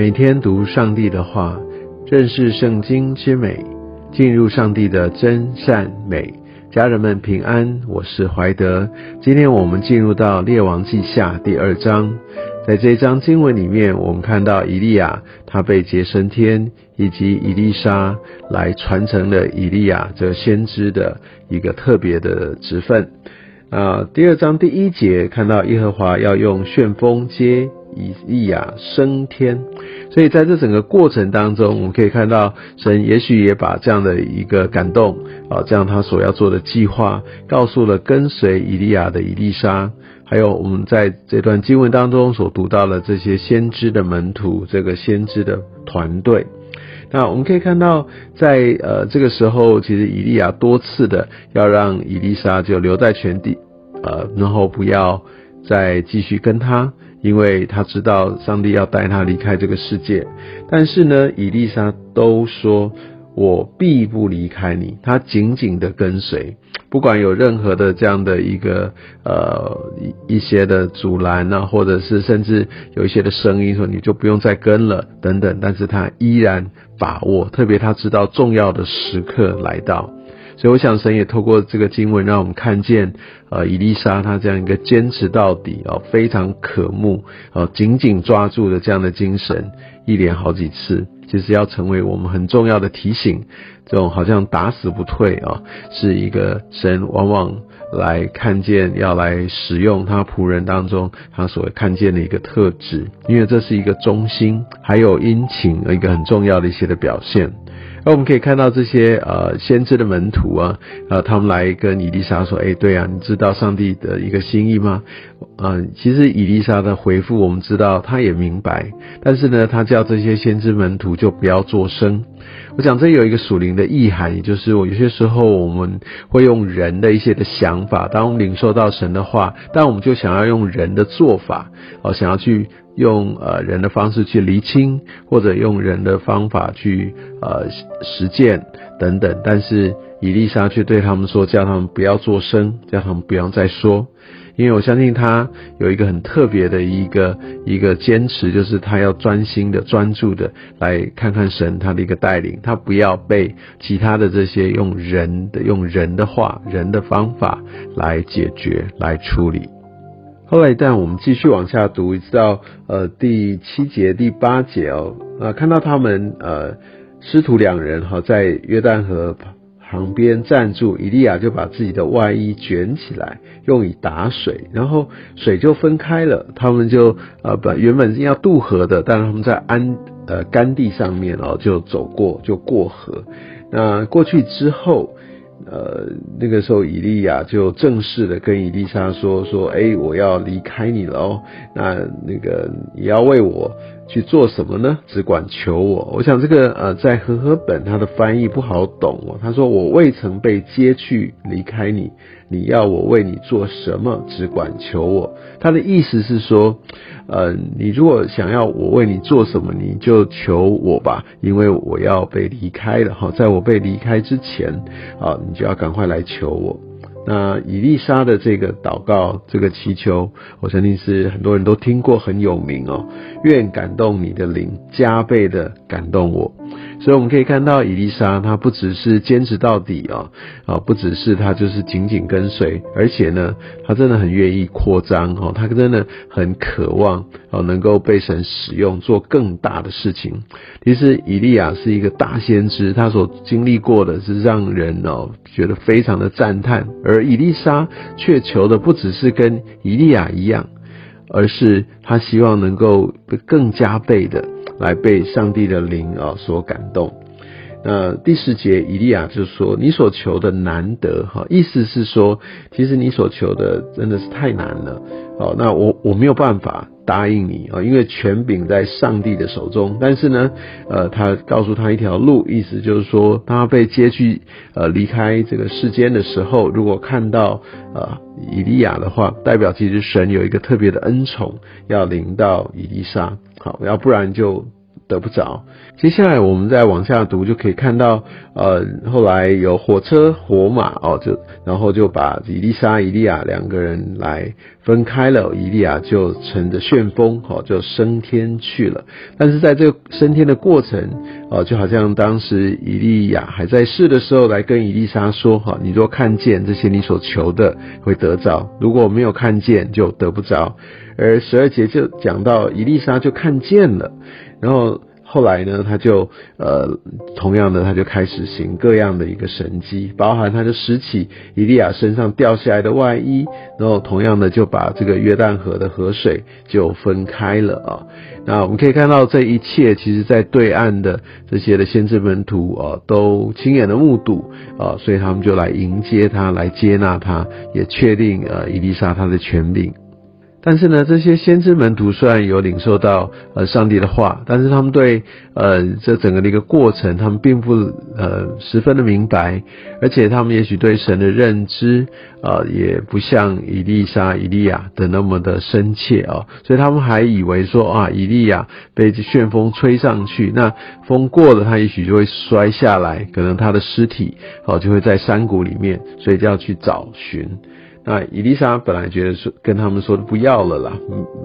每天读上帝的话，认识圣经之美，进入上帝的真善美。家人们平安，我是怀德。今天我们进入到列王记下第二章，在这一章经文里面，我们看到以利亚他被接升天，以及以利沙来传承了以利亚这先知的一个特别的职分。啊，第二章第一节看到耶和华要用旋风接。以利亚升天，所以在这整个过程当中，我们可以看到神也许也把这样的一个感动啊，这样他所要做的计划，告诉了跟随以利亚的以利沙，还有我们在这段经文当中所读到的这些先知的门徒，这个先知的团队。那我们可以看到，在呃这个时候，其实以利亚多次的要让以利沙就留在全地，呃，然后不要再继续跟他。因为他知道上帝要带他离开这个世界，但是呢，以丽莎都说：“我必不离开你。”他紧紧的跟随，不管有任何的这样的一个呃一一些的阻拦啊，或者是甚至有一些的声音说你就不用再跟了等等，但是他依然把握，特别他知道重要的时刻来到。所以我想，神也透过这个经文，让我们看见，呃，伊丽莎她这样一个坚持到底哦，非常渴慕哦，紧紧抓住的这样的精神，一连好几次，其实要成为我们很重要的提醒。这种好像打死不退啊，是一个神往往来看见，要来使用他仆人当中他所看见的一个特质，因为这是一个忠心还有殷勤一个很重要的一些的表现。而我们可以看到这些呃先知的门徒啊，呃，他们来跟以丽莎说：“哎，对啊，你知道上帝的一个心意吗？”嗯，其实以丽莎的回复我们知道，他也明白，但是呢，他叫这些先知门徒就不要作声。我想这有一个属灵的意涵，也就是我有些时候我们会用人的一些的想法，当我们领受到神的话，但我们就想要用人的做法，哦，想要去。用呃人的方式去厘清，或者用人的方法去呃实践等等，但是伊丽莎却对他们说，叫他们不要作声，叫他们不要再说，因为我相信他有一个很特别的一个一个坚持，就是他要专心的、专注的来看看神他的一个带领，他不要被其他的这些用人的、用人的话、人的方法来解决、来处理。后来，但我们继续往下读，一直到呃第七节、第八节哦，啊，看到他们呃师徒两人哈在约旦河旁边站住，以利亚就把自己的外衣卷起来，用以打水，然后水就分开了，他们就呃本原本是要渡河的，但是他们在安呃干地上面哦就走过就过河，那过去之后。呃，那个时候，以利亚就正式的跟以丽莎说：“说，哎，我要离开你了哦，那那个也要为我。”去做什么呢？只管求我。我想这个呃，在和合本它的翻译不好懂哦。他说：“我未曾被接去离开你，你要我为你做什么？只管求我。”他的意思是说，呃，你如果想要我为你做什么，你就求我吧，因为我要被离开了哈。在我被离开之前啊，你就要赶快来求我。那以丽莎的这个祷告，这个祈求，我相信是很多人都听过，很有名哦。愿感动你的灵，加倍的感动我。所以我们可以看到，伊丽莎她不只是坚持到底啊，啊，不只是她就是紧紧跟随，而且呢，她真的很愿意扩张哦，她真的很渴望哦，能够被神使用做更大的事情。其实以利亚是一个大先知，他所经历过的是让人哦觉得非常的赞叹，而以丽莎却求的不只是跟以利亚一样，而是他希望能够更加倍的。来被上帝的灵啊所感动。那第十节，以利亚就说：“你所求的难得，哈，意思是说，其实你所求的真的是太难了。好，那我我没有办法答应你啊，因为权柄在上帝的手中。但是呢，呃，他告诉他一条路，意思就是说，他被接去呃离开这个世间的时候，如果看到呃以利亚的话，代表其实神有一个特别的恩宠要临到以利沙。好，要不然就得不着。接下来我们再往下读，就可以看到，呃，后来有火车火马哦，就然后就把以利莎、以利亚两个人来分开了。以利亚就乘着旋风，哦，就升天去了。但是在这个升天的过程，哦，就好像当时以利亚还在世的时候，来跟以利沙说，哈，你若看见这些你所求的，会得着；如果没有看见，就得不着。而十二节就讲到以利莎就看见了，然后后来呢，他就呃同样的他就开始行各样的一个神迹，包含他就拾起伊利亚身上掉下来的外衣，然后同样的就把这个约旦河的河水就分开了啊。那我们可以看到这一切，其实在对岸的这些的先知门徒啊，都亲眼的目睹啊，所以他们就来迎接他，来接纳他，也确定呃以利沙他的权柄。但是呢，这些先知门徒虽然有领受到呃上帝的话，但是他们对呃这整个的一个过程，他们并不呃十分的明白，而且他们也许对神的认知啊，也不像以利沙、以利亚的那么的深切哦，所以他们还以为说啊，以利亚被旋风吹上去，那风过了，他也许就会摔下来，可能他的尸体哦就会在山谷里面，所以就要去找寻。那伊丽莎本来觉得说跟他们说不要了啦，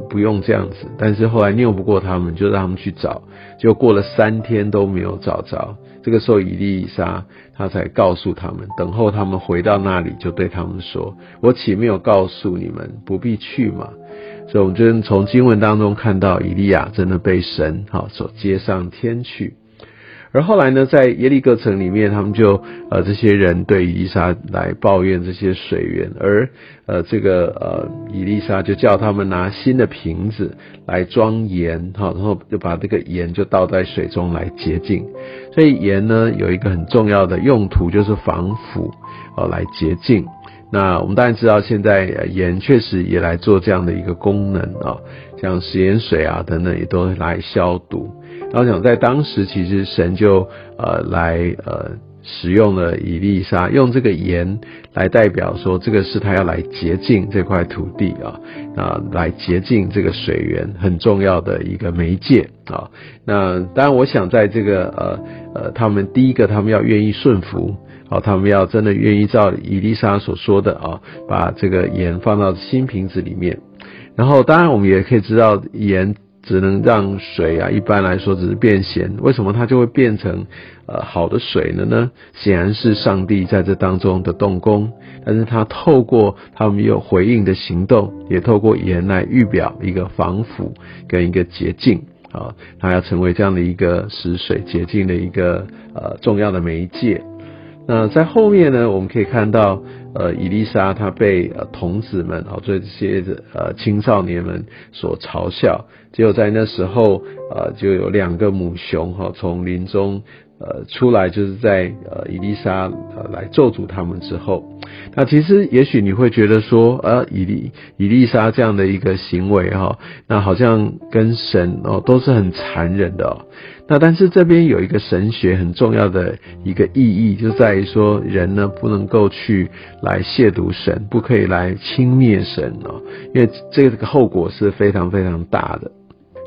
不用这样子，但是后来拗不过他们，就让他们去找，就过了三天都没有找着。这个时候伊丽莎她才告诉他们，等候他们回到那里，就对他们说：“我岂没有告诉你们不必去吗？”所以，我们就从经文当中看到，以利亚真的被神好所接上天去。而后来呢，在耶利哥城里面，他们就呃这些人对伊莎来抱怨这些水源，而呃这个呃伊丽莎就叫他们拿新的瓶子来装盐，哈，然后就把这个盐就倒在水中来洁净。所以盐呢有一个很重要的用途，就是防腐哦来洁净。那我们当然知道，现在盐确实也来做这样的一个功能啊，像食盐水啊等等也都来消毒。然后讲在当时，其实神就呃来呃使用了以利沙，用这个盐来代表说，这个是他要来洁净这块土地啊，啊来洁净这个水源很重要的一个媒介啊。那当然，我想在这个呃呃，他们第一个，他们要愿意顺服，好，他们要真的愿意照以利沙所说的啊，把这个盐放到新瓶子里面。然后，当然我们也可以知道盐。只能让水啊，一般来说只是变咸，为什么它就会变成呃好的水了呢？显然是上帝在这当中的动工，但是他透过他们有回应的行动，也透过盐来预表一个防腐跟一个洁净啊，它要成为这样的一个使水洁净的一个呃重要的媒介。那在后面呢，我们可以看到。呃，伊丽莎她被呃童子们啊，这些呃青少年们所嘲笑。只有在那时候，呃，就有两个母熊哈从林中呃出来，就是在呃伊丽莎呃来咒诅他们之后。那其实也许你会觉得说，呃，伊丽伊丽莎这样的一个行为哈，那好像跟神哦都是很残忍的。哦那但是这边有一个神学很重要的一个意义，就在于说人呢不能够去来亵渎神，不可以来轻蔑神哦，因为这个后果是非常非常大的。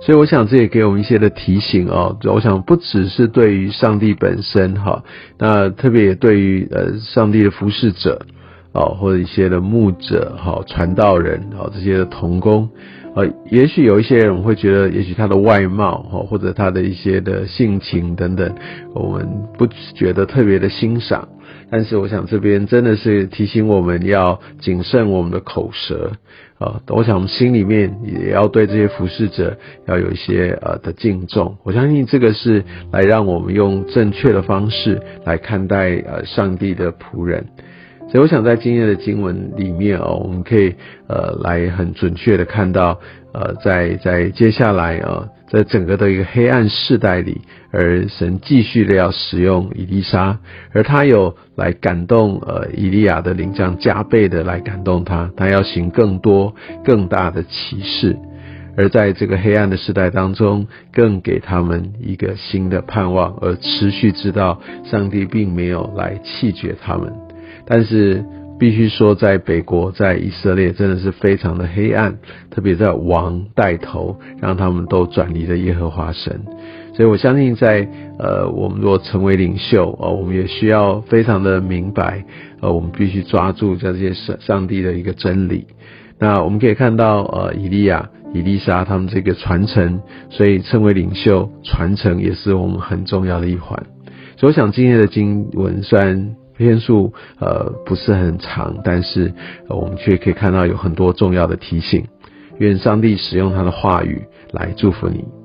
所以我想这也给我们一些的提醒哦。我想不只是对于上帝本身哈，那特别也对于呃上帝的服侍者哦，或者一些的牧者哈、传道人哦这些的童工。呃，也许有一些人会觉得，也许他的外貌哈，或者他的一些的性情等等，我们不觉得特别的欣赏。但是，我想这边真的是提醒我们要谨慎我们的口舌啊。我想我们心里面也要对这些服侍者要有一些呃的敬重。我相信这个是来让我们用正确的方式来看待呃上帝的仆人。所以我想在今天的经文里面哦，我们可以呃来很准确的看到呃在在接下来啊，在整个的一个黑暗世代里，而神继续的要使用伊丽莎，而他有来感动呃以利亚的灵将加倍的来感动他，他要行更多更大的启示，而在这个黑暗的时代当中，更给他们一个新的盼望，而持续知道上帝并没有来弃绝他们。但是必须说，在北国，在以色列，真的是非常的黑暗，特别在王带头，让他们都转离了耶和华神。所以我相信在呃，我们如果成为领袖呃，我们也需要非常的明白，呃，我们必须抓住这些上上帝的一个真理。那我们可以看到，呃，以利亚、以利沙他们这个传承，所以称为领袖传承也是我们很重要的一环。所以我想今天的经文虽然篇数呃不是很长，但是我们却可以看到有很多重要的提醒。愿上帝使用他的话语来祝福你。